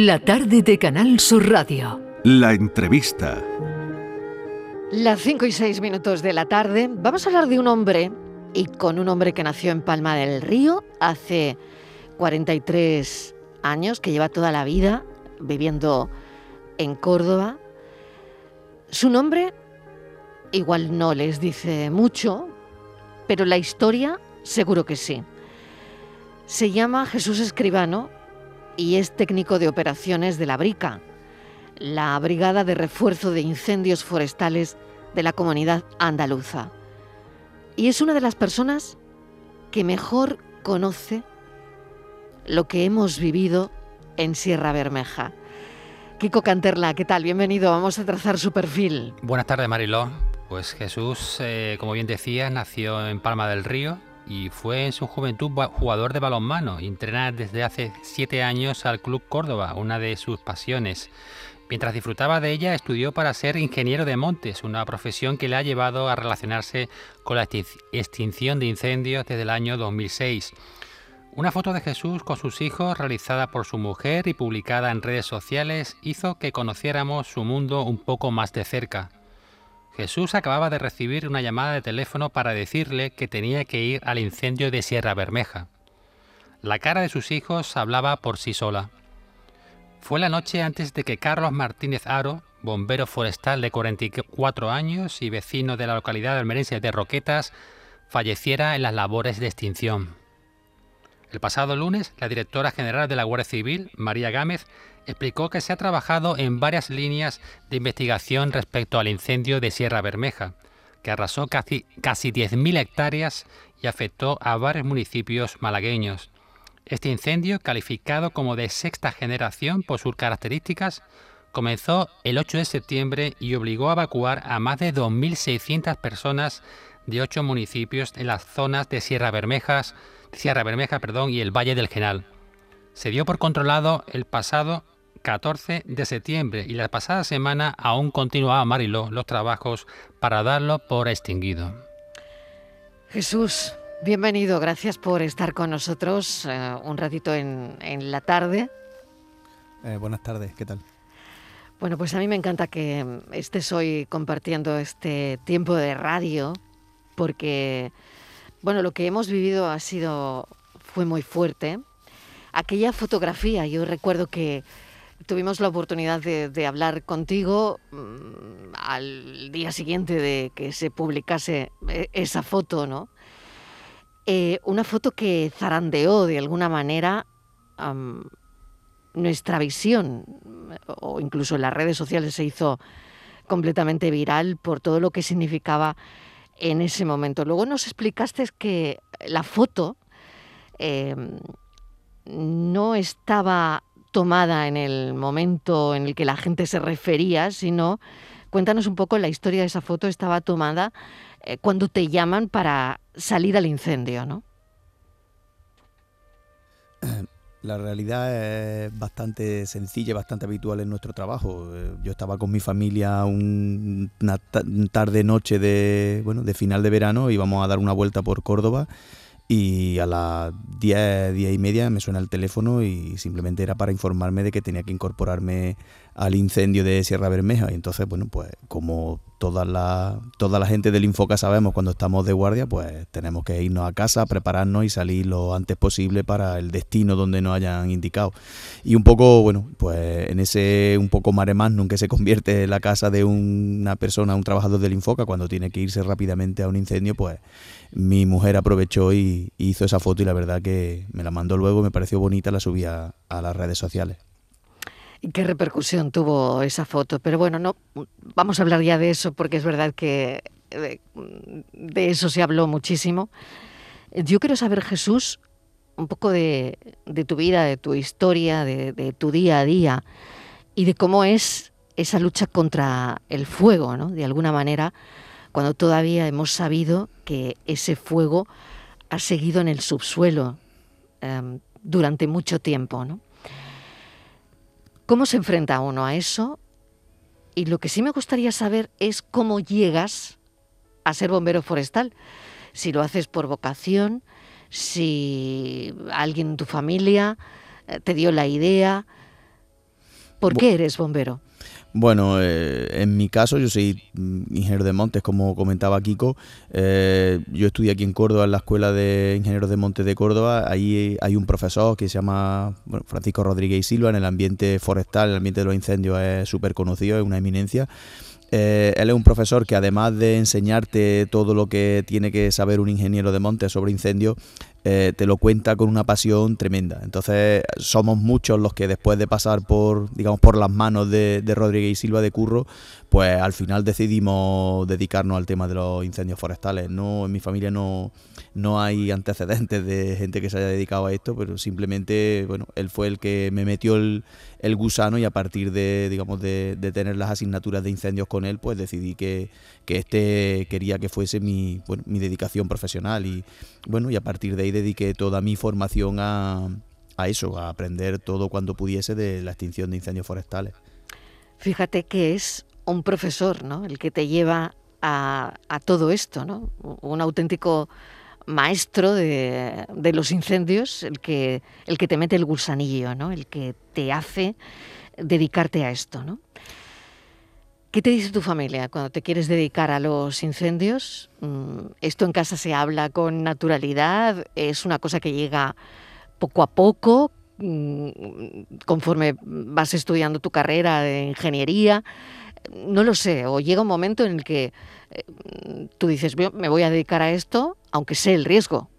La tarde de Canal Sur Radio. La entrevista. Las 5 y 6 minutos de la tarde vamos a hablar de un hombre y con un hombre que nació en Palma del Río hace 43 años, que lleva toda la vida viviendo en Córdoba. Su nombre igual no les dice mucho, pero la historia seguro que sí. Se llama Jesús Escribano y es técnico de operaciones de la BRICA, la Brigada de Refuerzo de Incendios Forestales de la Comunidad Andaluza. Y es una de las personas que mejor conoce lo que hemos vivido en Sierra Bermeja. Kiko Canterla, ¿qué tal? Bienvenido, vamos a trazar su perfil. Buenas tardes, Mariló. Pues Jesús, eh, como bien decía, nació en Palma del Río, y fue en su juventud jugador de balonmano entrena desde hace siete años al Club Córdoba, una de sus pasiones. Mientras disfrutaba de ella, estudió para ser ingeniero de montes, una profesión que le ha llevado a relacionarse con la extinción de incendios desde el año 2006. Una foto de Jesús con sus hijos realizada por su mujer y publicada en redes sociales hizo que conociéramos su mundo un poco más de cerca. Jesús acababa de recibir una llamada de teléfono para decirle que tenía que ir al incendio de Sierra Bermeja. La cara de sus hijos hablaba por sí sola. Fue la noche antes de que Carlos Martínez Aro, bombero forestal de 44 años y vecino de la localidad almerense de Roquetas, falleciera en las labores de extinción. El pasado lunes, la directora general de la Guardia Civil, María Gámez, explicó que se ha trabajado en varias líneas de investigación respecto al incendio de Sierra Bermeja, que arrasó casi, casi 10.000 hectáreas y afectó a varios municipios malagueños. Este incendio, calificado como de sexta generación por sus características, comenzó el 8 de septiembre y obligó a evacuar a más de 2.600 personas de ocho municipios en las zonas de Sierra Bermejas, Sierra Bermeja perdón, y el Valle del Genal. Se dio por controlado el pasado 14 de septiembre y la pasada semana aún continuaba Mariló los trabajos para darlo por extinguido. Jesús, bienvenido, gracias por estar con nosotros eh, un ratito en, la tarde. Eh, buenas tardes, ¿qué tal? Bueno, pues a mí me encanta que estés hoy compartiendo este tiempo de radio, porque, bueno, lo que hemos vivido ha sido, fue muy fuerte. Aquella fotografía, yo recuerdo que tuvimos la oportunidad de, hablar contigo mm, al día siguiente de que se publicase eh, esa foto, ¿no? Eh, una foto que zarandeó de alguna manera nuestra visión, o incluso en las redes sociales se hizo completamente viral por todo lo que significaba en ese momento. Luego nos explicaste que la foto eh, no estaba tomada en el momento en el que la gente se refería, sino cuéntanos un poco la historia de esa foto. Estaba tomada eh, cuando te llaman para salir al incendio, ¿no? La realidad es bastante sencilla bastante habitual en nuestro trabajo. Eh, yo estaba con mi familia una tarde-noche de, bueno, de final de verano, íbamos a dar una vuelta por Córdoba y a las 10, 10 y media me suena el teléfono y simplemente era para informarme de que tenía que incorporarme al incendio de Sierra Bermeja. Y entonces, bueno, pues como toda la, toda la gente del Infoca sabemos cuando estamos de guardia, pues tenemos que irnos a casa, prepararnos y salir lo antes posible para el destino donde nos hayan indicado. Y un poco, bueno, pues en ese un poco mare magnum que se convierte en la casa de una persona, un trabajador del Infoca, cuando tiene que irse rápidamente a un incendio, pues mi mujer aprovechó y, hizo esa foto y la verdad que me la mandó luego, me pareció bonita, la subí a, las redes sociales. ¿Y qué repercusión tuvo esa foto? Pero bueno, no vamos a hablar ya de eso porque es verdad que de, eso se habló muchísimo. Yo quiero saber, Jesús, un poco de, tu vida, de tu historia, de, tu día a día y de cómo es esa lucha contra el fuego, ¿no? De alguna manera, cuando todavía hemos sabido que ese fuego ha seguido en el subsuelo em, durante mucho tiempo. ¿no? ¿Cómo se enfrenta uno a eso? Y lo que sí me gustaría saber es cómo llegas a ser bombero forestal. Si lo haces por vocación, si alguien en tu familia eh, te dio la idea, ¿Por qué eres bombero? Bueno, eh, en mi caso yo soy ingeniero de montes, como comentaba Kiko. Eh, yo estudié aquí en Córdoba, en la Escuela de Ingenieros de Montes de Córdoba. Ahí hay un profesor que se llama Francisco Rodríguez Silva. En el ambiente forestal, en el ambiente de los incendios es súper conocido, es una eminencia. Eh, él es un profesor que además de enseñarte todo lo que tiene que saber un ingeniero de montes sobre incendios, eh, te lo cuenta con una pasión tremenda. Entonces somos muchos los que después de pasar por, digamos, por las manos de, Rodríguez y Silva de Curro, pues al final decidimos dedicarnos al tema de los incendios forestales. No, en mi familia no, no hay antecedentes de gente que se haya dedicado a esto, pero simplemente, bueno, él fue el que me metió el, gusano y a partir de, digamos, de, tener las asignaturas de incendios con él, pues decidí que, que este quería que fuese mi, mi dedicación profesional y, bueno, y a partir de ahí dediqué toda mi formación a, eso, a aprender todo cuando pudiese de la extinción de incendios forestales. Fíjate que es un profesor, ¿no? El que te lleva a, todo esto, ¿no? Un auténtico maestro de, los incendios, el que, el que te mete el gusanillo, ¿no? El que te hace dedicarte a esto, ¿no? ¿Qué te dice tu familia cuando te quieres dedicar a los incendios? Mm, ¿Esto en casa se habla con naturalidad? ¿Es una cosa que llega poco a poco mm, conforme vas estudiando tu carrera de ingeniería? No lo sé, o llega un momento en el que eh, tú dices, me voy a dedicar a esto, aunque sé el riesgo.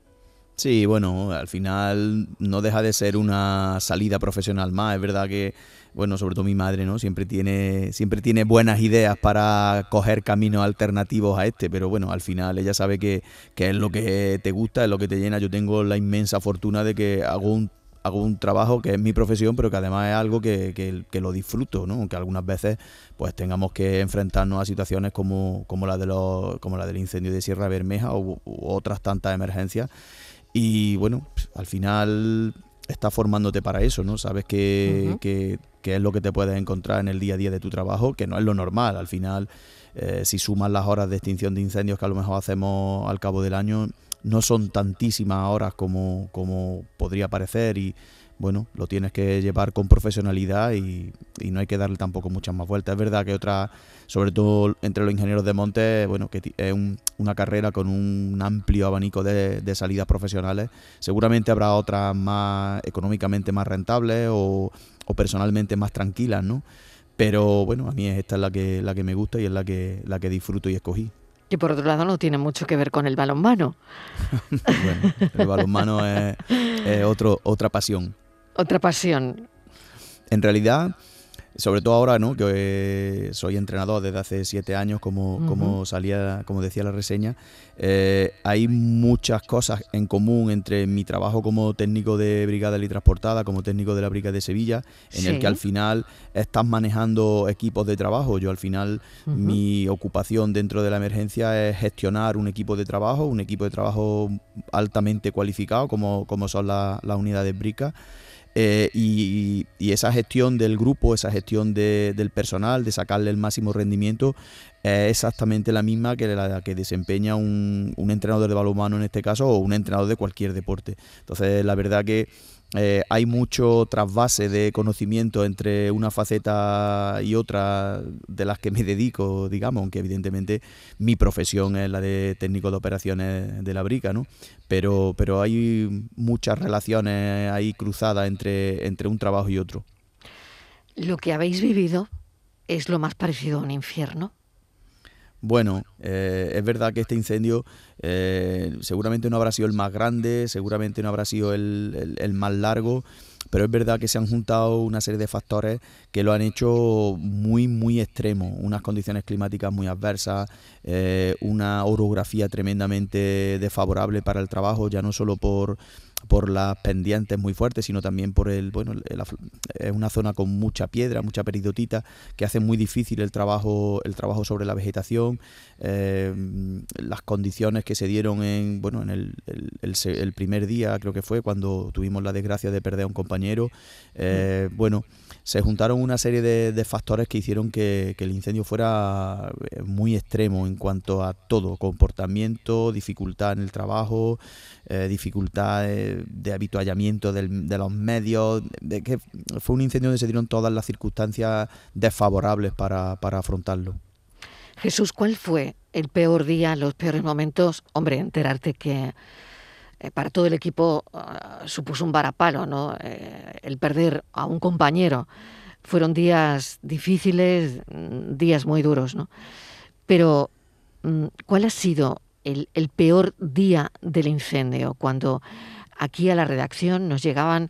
Sí, bueno, al final no deja de ser una salida profesional más. Es verdad que bueno, sobre todo mi madre, ¿no? Siempre tiene, siempre tiene buenas ideas para coger caminos alternativos a este, pero bueno, al final ella sabe que, es lo que te gusta, es lo que te llena. Yo tengo la inmensa fortuna de que hago un hago un trabajo que es mi profesión, pero que además es algo que, que, lo disfruto, ¿no? Aunque algunas veces pues tengamos que enfrentarnos a situaciones como, como la de los, como la del incendio de Sierra Bermeja o u otras tantas emergencias. Y bueno, al final estás formándote para eso, ¿no? Sabes que, es lo que te puedes encontrar en el día a día de tu trabajo, que no es lo normal. Al final, eh, si sumas las horas de extinción de incendios que a lo mejor hacemos al cabo del año, no son tantísimas horas como, como podría parecer y bueno, lo tienes que llevar con profesionalidad y, no hay que darle tampoco muchas más vueltas. Es verdad que otra, sobre todo entre los ingenieros de monte, bueno, que es una carrera con un amplio abanico de, salidas profesionales. Seguramente habrá otras más económicamente más rentables o, personalmente más tranquilas, ¿no? Pero bueno, a mí esta es la que, la que me gusta y es la que, la que disfruto y escogí. Que por otro lado no tiene mucho que ver con el balonmano. bueno, el balonmano es, es otro, otra pasión. Otra pasión. En realidad, sobre todo ahora, ¿no? Que soy entrenador desde hace siete años, como, como salía, como decía la reseña, eh, hay muchas cosas en común entre mi trabajo como técnico de brigada y transportada, como técnico de la brigada de Sevilla, en el que al final estás manejando equipos de trabajo. Yo al final mi ocupación dentro de la emergencia es gestionar un equipo de trabajo, un equipo de trabajo altamente cualificado, como, como son las unidades bricas. Eh, y, esa gestión del grupo, esa gestión del personal, de sacarle el máximo rendimiento, es exactamente la misma que la que desempeña un, entrenador de balonmano en este caso o un entrenador de cualquier deporte. Entonces, la verdad que eh, hay mucho trasvase de conocimiento entre una faceta y otra de las que me dedico, digamos, aunque evidentemente mi profesión es la de técnico de operaciones de la brica, ¿no? Pero, pero hay muchas relaciones ahí cruzadas entre, entre un trabajo y otro. Lo que habéis vivido es lo más parecido a un infierno. Bueno, eh, es verdad que este incendio eh, seguramente no habrá sido el más grande, seguramente no habrá sido el, más largo, pero es verdad que se han juntado una serie de factores que lo han hecho muy, muy extremo. Unas condiciones climáticas muy adversas, eh, una orografía tremendamente desfavorable para el trabajo, ya no solo por por las pendientes muy fuertes, sino también por el, bueno, es una zona con mucha piedra, mucha peridotita, que hace muy difícil el trabajo, el trabajo sobre la vegetación, eh, las condiciones que se dieron en, bueno, en el, el, primer día, creo que fue, cuando tuvimos la desgracia de perder a un compañero, eh, bueno, se juntaron una serie de, factores que hicieron que, el incendio fuera eh, muy extremo en cuanto a todo, comportamiento, dificultad en el trabajo, eh, dificultad de, habituallamiento de los medios, de que fue un incendio donde se dieron todas las circunstancias desfavorables para, para afrontarlo. Jesús, ¿cuál fue el peor día, los peores momentos? Hombre, enterarte que eh, para todo el equipo ah, supuso un varapalo, ¿no? Eh, el perder a un compañero. Fueron días difíciles, mm, días muy duros, ¿no? Pero, mm, ¿cuál ha sido el, peor día del incendio? Cuando aquí a la redacción nos llegaban,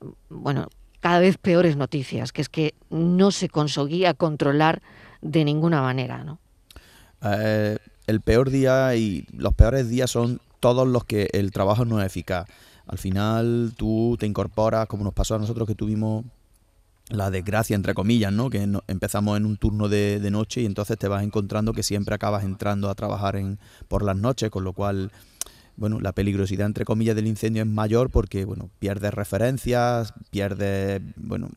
mm, bueno, cada vez peores noticias, que es que no se conseguía controlar de ninguna manera, ¿no? Eh, el peor día y los peores días son todos los que el trabajo no es eficaz. Al final tú te incorporas, como nos pasó a nosotros que tuvimos la desgracia, entre comillas, ¿no? Que empezamos en un turno de, de, noche y entonces te vas encontrando que siempre acabas entrando a trabajar en, por las noches, con lo cual bueno, la peligrosidad entre comillas del incendio es mayor porque bueno, pierdes referencias, pierdes bueno,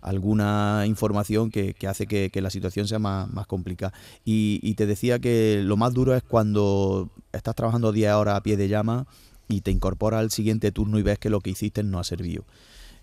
alguna información que, hace que, la situación sea más, complicada. Y, te decía que lo más duro es cuando estás trabajando 10 horas a pie de llama y te incorporas al siguiente turno y ves que lo que hiciste no ha servido.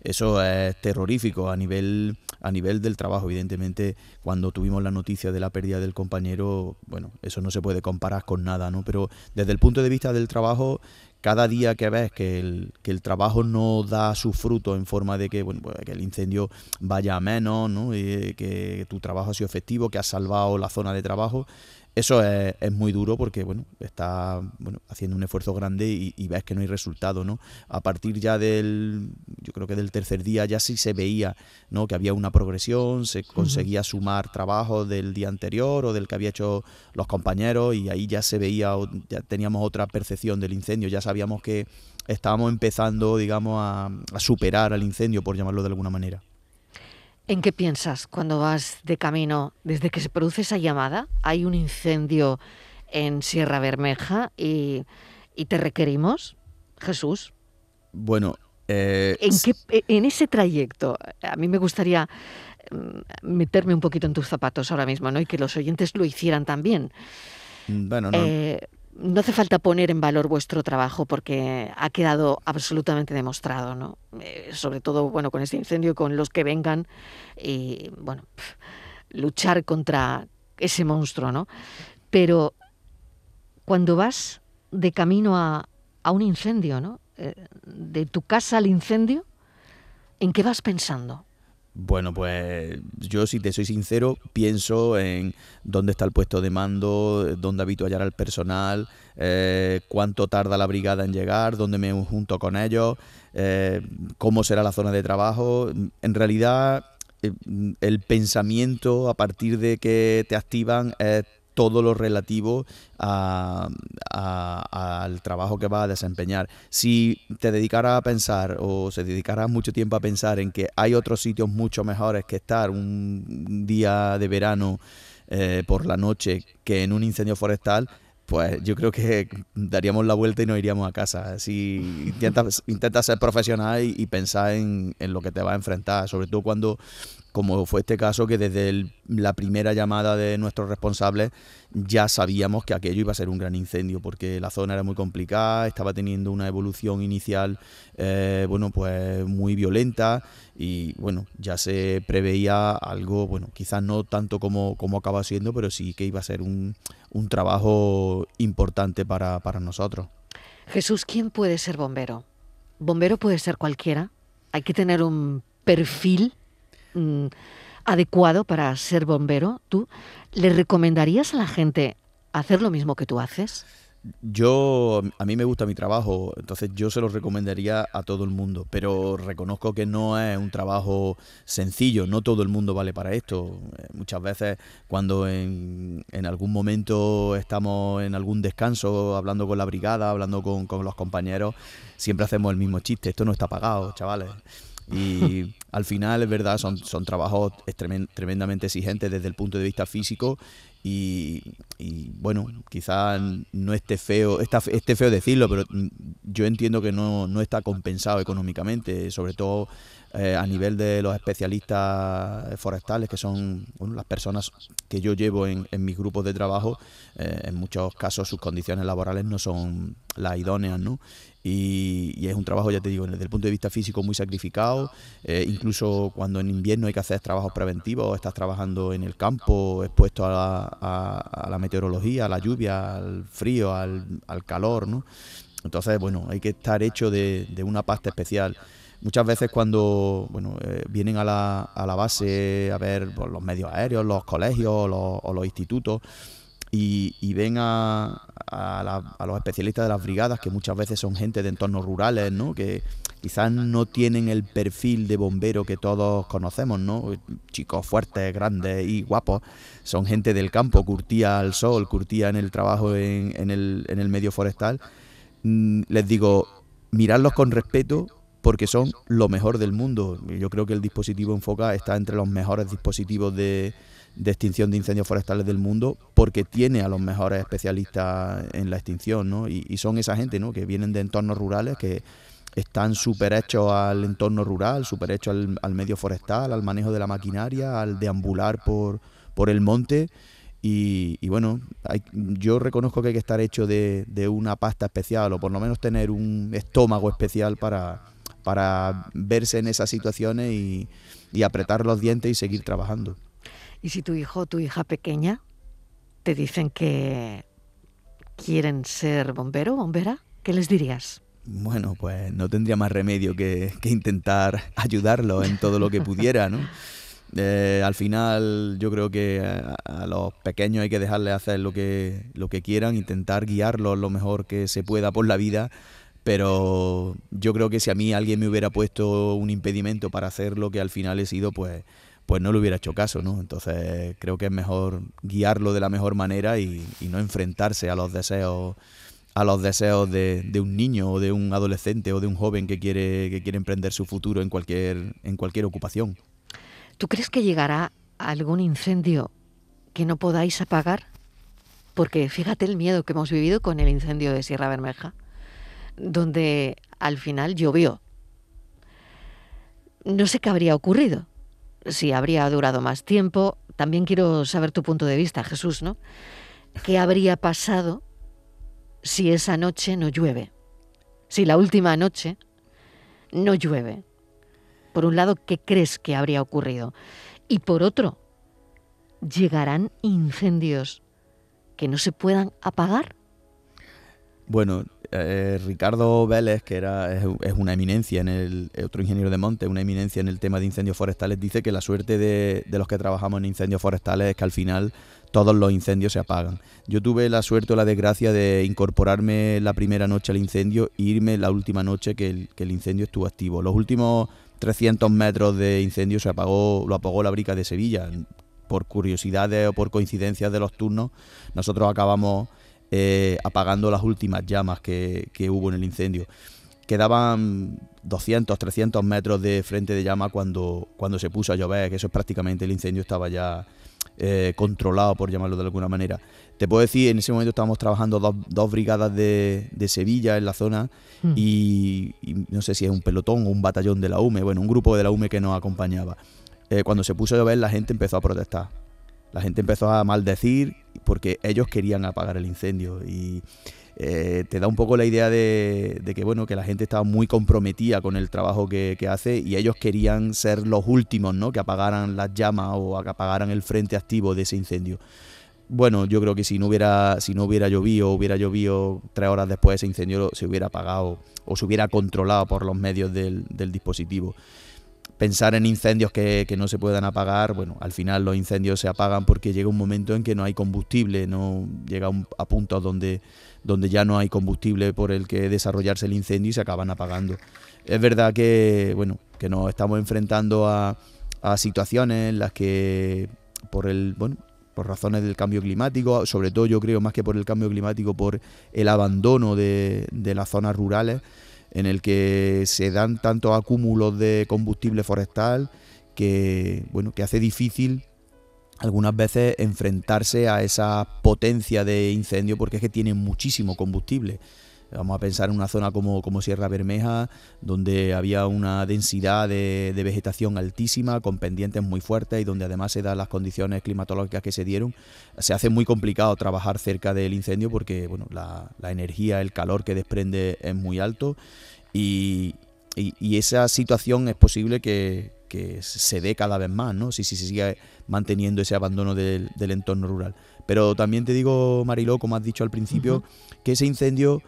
Eso es terrorífico a nivel, a nivel del trabajo. Evidentemente, cuando tuvimos la noticia de la pérdida del compañero, bueno, eso no se puede comparar con nada, ¿no? Pero desde el punto de vista del trabajo, cada día que ves que el, que el trabajo no da su fruto en forma de que, bueno, pues, que el incendio vaya a menos, ¿no? Y que tu trabajo ha sido efectivo, que has salvado la zona de trabajo, eso es, muy duro porque bueno está bueno, haciendo un esfuerzo grande y, ves que no hay resultado no a partir ya del yo creo que del tercer día ya sí se veía no que había una progresión se conseguía sumar trabajo del día anterior o del que había hecho los compañeros y ahí ya se veía ya teníamos otra percepción del incendio. Ya sabíamos que estábamos empezando digamos a superar al incendio por llamarlo de alguna manera ¿En qué piensas cuando vas de camino desde que se produce esa llamada? Hay un incendio en Sierra Bermeja y, te requerimos, Jesús. Bueno, eh, ¿En, qué, en ese trayecto, a mí me gustaría mm, meterme un poquito en tus zapatos ahora mismo, ¿no? Y que los oyentes lo hicieran también. Bueno, no. Eh, no hace falta poner en valor vuestro trabajo porque ha quedado absolutamente demostrado, ¿no? Eh, sobre todo, bueno, con este incendio, con los que vengan y, bueno, luchar contra ese monstruo, ¿no? Pero cuando vas de camino a, a un incendio, ¿no? Eh, de tu casa al incendio, ¿en qué vas pensando? Bueno, pues yo si te soy sincero, pienso en dónde está el puesto de mando, dónde habituallar al personal, eh, cuánto tarda la brigada en llegar, dónde me junto con ellos, eh, cómo será la zona de trabajo. En realidad, eh, el pensamiento a partir de que te activan es todo lo relativo al trabajo que vas a desempeñar. Si te dedicaras a pensar o se dedicara mucho tiempo a pensar en que hay otros sitios mucho mejores que estar un día de verano eh, por la noche que en un incendio forestal, pues yo creo que daríamos la vuelta y nos iríamos a casa. Si intentas, intentas ser profesional y, pensar en, en, lo que te va a enfrentar, sobre todo cuando como fue este caso que desde la primera llamada de nuestros responsables ya sabíamos que aquello iba a ser un gran incendio porque la zona era muy complicada, estaba teniendo una evolución inicial eh, bueno pues muy violenta y bueno ya se preveía algo bueno quizás no tanto como, como acaba siendo pero sí que iba a ser un, un trabajo importante para, para nosotros. Jesús, ¿quién puede ser bombero? Bombero puede ser cualquiera. Hay que tener un perfil Mm, adecuado para ser bombero, ¿tú le recomendarías a la gente hacer lo mismo que tú haces? Yo, a mí me gusta mi trabajo, entonces yo se lo recomendaría a todo el mundo, pero reconozco que no es un trabajo sencillo, no todo el mundo vale para esto. Eh, muchas veces cuando en, en algún momento estamos en algún descanso, hablando con la brigada, hablando con, con los compañeros, siempre hacemos el mismo chiste, esto no está pagado, chavales. Y al final es verdad, son, son trabajos tremendamente exigentes desde el punto de vista físico y, bueno, quizás no esté feo, está, esté feo decirlo, pero yo entiendo que no, no está compensado económicamente, sobre todo eh, a nivel de los especialistas forestales, que son las personas que yo llevo en, mis grupos de trabajo, eh, en muchos casos sus condiciones laborales no son las idóneas, ¿no? Y, es un trabajo, ya te digo, desde el punto de vista físico muy sacrificado, eh, incluso cuando en invierno hay que hacer trabajos preventivos, estás trabajando en el campo, expuesto a la, meteorología, a la lluvia, al frío, al, calor, ¿no? Entonces, bueno, hay que estar hecho de, una pasta especial. Muchas veces cuando bueno, eh, vienen a la, a la, base a ver pues, los medios aéreos, los colegios o los institutos, y, ven a, los especialistas de las brigadas, que muchas veces son gente de entornos rurales, ¿no? que quizás no tienen el perfil de bombero que todos conocemos, ¿no? chicos fuertes, grandes y guapos, son gente del campo, curtía al sol, curtía en el trabajo en, el, en el medio forestal. Mm, les digo, miradlos con respeto porque son lo mejor del mundo. Yo creo que el dispositivo Enfoca está entre los mejores dispositivos de, de extinción de incendios forestales del mundo porque tiene a los mejores especialistas en la extinción, ¿no? Y, son esa gente, ¿no? Que vienen de entornos rurales, que están súper hechos al entorno rural, súper hechos al, medio forestal, al manejo de la maquinaria, al deambular por, por el monte. Y, bueno, yo reconozco que hay que estar hecho de, una pasta especial o por lo menos tener un estómago especial para, para verse en esas situaciones y apretar los dientes y seguir trabajando. Y si tu hijo o tu hija pequeña te dicen que quieren ser bombero o bombera, ¿qué les dirías? Bueno, pues no tendría más remedio que, intentar ayudarlo en todo lo que pudiera, ¿no? Eh, al final yo creo que a, los pequeños hay que dejarles hacer lo que, lo que quieran, intentar guiarlos lo mejor que se pueda por la vida, pero yo creo que si a mí alguien me hubiera puesto un impedimento para hacer lo que al final he sido, pues pues no le hubiera hecho caso, ¿no? Entonces creo que es mejor guiarlo de la mejor manera y, no enfrentarse a los deseos a los deseos de, un niño o de un adolescente o de un joven que quiere, que quiere emprender su futuro en cualquier, en cualquier ocupación. ¿Tú crees que llegará algún incendio que no podáis apagar? Porque fíjate el miedo que hemos vivido con el incendio de Sierra Bermeja, donde al final llovió. No sé qué habría ocurrido si habría durado más tiempo. También quiero saber tu punto de vista, Jesús, ¿no? ¿Qué habría pasado si esa noche no llueve? Si la última noche no llueve. Por un lado, ¿qué crees que habría ocurrido? Y por otro, ¿llegarán incendios que no se puedan apagar? Bueno, eh, Ricardo Vélez, que era, es, una eminencia en el, otro ingeniero de monte, una eminencia en el tema de incendios forestales, dice que la suerte de, los que trabajamos en incendios forestales es que al final todos los incendios se apagan. Yo tuve la suerte o la desgracia de incorporarme la primera noche al incendio e irme la última noche que el, que el incendio estuvo activo. Los últimos 300 metros de incendio se apagó, lo apagó la brica de Sevilla. Por curiosidades o por coincidencias de los turnos, nosotros acabamos eh, apagando las últimas llamas que, hubo en el incendio. Quedaban 200, 300 metros de frente de llama cuando, cuando se puso a llover, que eso es prácticamente el incendio estaba ya eh, controlado, por llamarlo de alguna manera. Te puedo decir, en ese momento estábamos trabajando dos, brigadas de, Sevilla en la zona hmm. y, no sé si es un pelotón o un batallón de la UME, bueno, un grupo de la UME que nos acompañaba. Eh, cuando se puso a llover la gente empezó a protestar. La gente empezó a maldecir porque ellos querían apagar el incendio y eh, te da un poco la idea de, que bueno que la gente estaba muy comprometida con el trabajo que, hace y ellos querían ser los últimos ¿no? que apagaran las llamas o que apagaran el frente activo de ese incendio bueno yo creo que si no hubiera si no hubiera llovido hubiera llovido tres horas después ese incendio se hubiera apagado o se hubiera controlado por los medios del, del dispositivo pensar en incendios que, no se puedan apagar, bueno, al final los incendios se apagan porque llega un momento en que no hay combustible, no llega a puntos donde, donde ya no hay combustible por el que desarrollarse el incendio y se acaban apagando. Es verdad que, bueno, que nos estamos enfrentando a, situaciones en las que por el, bueno, por razones del cambio climático, sobre todo yo creo más que por el cambio climático, por el abandono de, de las zonas rurales, en el que se dan tantos acúmulos de combustible forestal que, bueno, que hace difícil algunas veces enfrentarse a esa potencia de incendio porque es que tiene muchísimo combustible. Vamos a pensar en una zona como, como Sierra Bermeja, donde había una densidad de, vegetación altísima, con pendientes muy fuertes y donde además se dan las condiciones climatológicas que se dieron. Se hace muy complicado trabajar cerca del incendio porque bueno, la, energía, el calor que desprende es muy alto y, esa situación es posible que, se dé cada vez más, ¿no? Si, si se sigue manteniendo ese abandono del, entorno rural. Pero también te digo, Mariló, como has dicho al principio, que ese incendio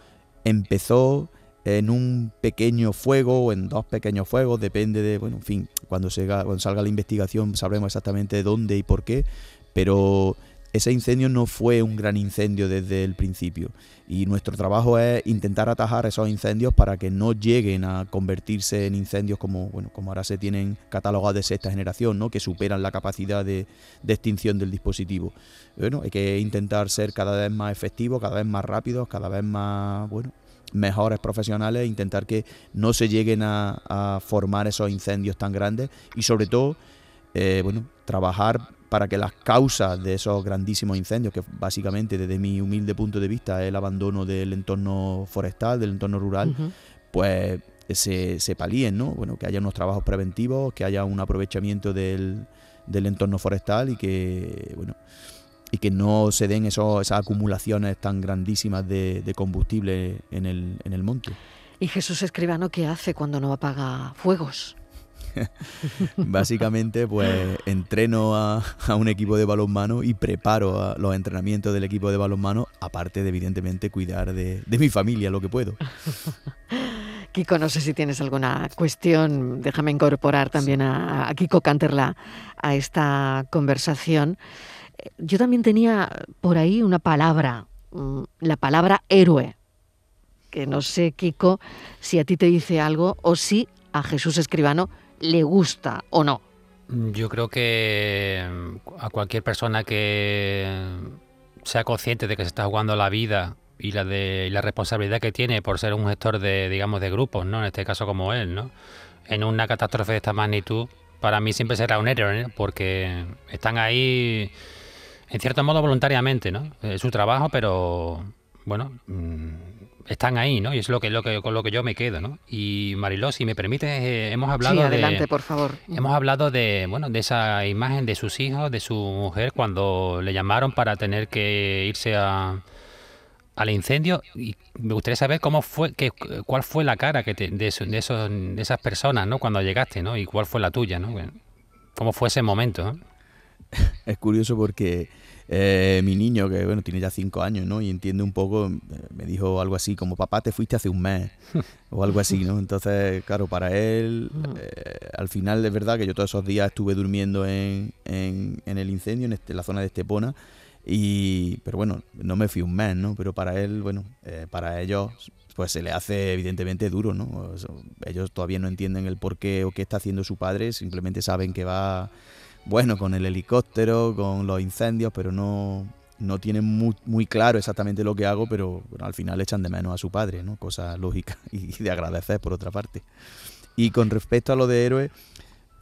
empezó en un pequeño fuego o en dos pequeños fuegos, depende de, bueno, en fin, cuando, cuando salga la investigación sabremos exactamente dónde y por qué, pero ese incendio no fue un gran incendio desde el principio y nuestro trabajo es intentar atajar esos incendios para que no lleguen a convertirse en incendios como bueno como ahora se tienen catalogados de sexta generación ¿no? que superan la capacidad de, de, extinción del dispositivo bueno hay que intentar ser cada vez más efectivos cada vez más rápidos cada vez más bueno mejores profesionales e intentar que no se lleguen a, formar esos incendios tan grandes y sobre todo eh, bueno trabajar para que las causas de esos grandísimos incendios, que básicamente desde mi humilde punto de vista es el abandono del entorno forestal, del entorno rural, pues se, se palíen, ¿no? Bueno, que haya unos trabajos preventivos, que haya un aprovechamiento del, entorno forestal y que, bueno, y que no se den esos, esas acumulaciones tan grandísimas de, combustible en el, en el monte. ¿Y Jesús Escribano qué hace cuando no apaga fuegos? Básicamente, pues entreno a, un equipo de balonmano y preparo los entrenamientos del equipo de balonmano, aparte de, evidentemente, cuidar de, mi familia lo que puedo. Kiko, no sé si tienes alguna cuestión, déjame incorporar también a, Kiko Canterla a esta conversación. Yo también tenía por ahí una palabra, mm, la palabra héroe, que no sé, Kiko, si a ti te dice algo o si a Jesús Escribano le gusta o no? Yo creo que mm, a cualquier persona que sea consciente de que se está jugando la vida y la de la responsabilidad que tiene por ser un gestor de digamos de grupos, ¿no? En este caso como él, ¿no? En una catástrofe de esta magnitud, para mí siempre será un héroe, ¿eh? porque están ahí en cierto modo voluntariamente, ¿no? Es su trabajo, pero bueno, mm, están ahí, ¿no? Y es lo que, lo que con lo que yo me quedo, ¿no? Y Mariló, si me permite, eh, hemos hablado sí, adelante, por favor. Hemos hablado de, bueno, de esa imagen de sus hijos, de su mujer cuando le llamaron para tener que irse a, al incendio y me gustaría saber cómo fue, que, cuál fue la cara que de, de, esos, de esas personas, ¿no? Cuando llegaste, ¿no? Y cuál fue la tuya, ¿no? ¿Cómo fue ese momento? Es curioso porque eh, mi niño, que bueno, tiene ya cinco años, ¿no? Y entiende un poco, eh, me dijo algo así como, papá, te fuiste hace un mes, o algo así, ¿no? Entonces, claro, para él, mm. eh, al final es verdad que yo todos esos días estuve durmiendo en, en, el incendio, en, este, la zona de Estepona, y, pero bueno, no me fui un mes, ¿no? Pero para él, bueno, para ellos, pues se le hace evidentemente duro, ¿no? Ellos todavía no entienden el por qué o qué está haciendo su padre, simplemente saben que va bueno con el helicóptero, con los incendios, pero no, no tienen muy, claro exactamente lo que hago, pero al final echan de menos a su padre, ¿no? Cosa lógica y de agradecer por otra parte. Y con respecto a lo de héroe,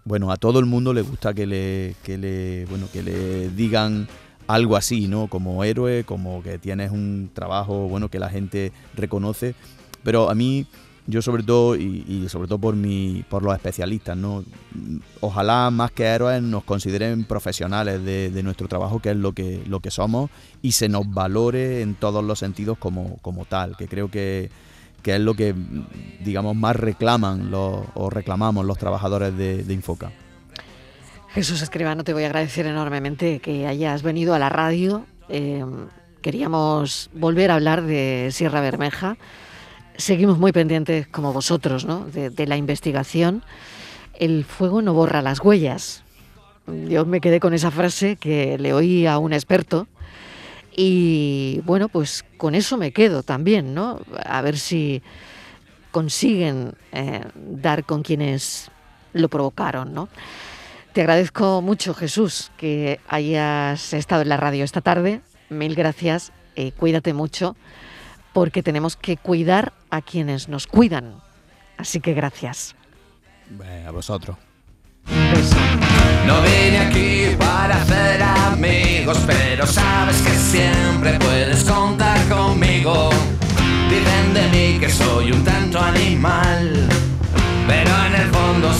bueno, a todo el mundo le gusta que le, que le, bueno, que le digan algo así, ¿no? Como héroe, como que tienes un trabajo, bueno, que la gente reconoce. Pero a mí yo sobre todo y, sobre todo por mi por los especialistas no ojalá más que héroes nos consideren profesionales de, nuestro trabajo que es lo que lo que somos y se nos valore en todos los sentidos como, como tal que creo que, es lo que digamos más reclaman los, o reclamamos los trabajadores de, Infoca. Jesús Escribano te voy a agradecer enormemente que hayas venido a la radio. Eh, queríamos volver a hablar de Sierra Bermeja seguimos muy pendientes, como vosotros, ¿no? de, la investigación. El fuego no borra las huellas. Yo me quedé con esa frase que le oí a un experto y bueno, pues con eso me quedo también, ¿no? A ver si consiguen eh, dar con quienes lo provocaron, ¿no? Te agradezco mucho, Jesús, que hayas estado en la radio esta tarde. Mil gracias. Eh, cuídate mucho porque tenemos que cuidar a quienes nos cuidan. Así que gracias. a vosotros. No vine aquí para hacer amigos, pero sabes que siempre puedes contar conmigo. Dicen de mí que soy un tanto animal, pero en el fondo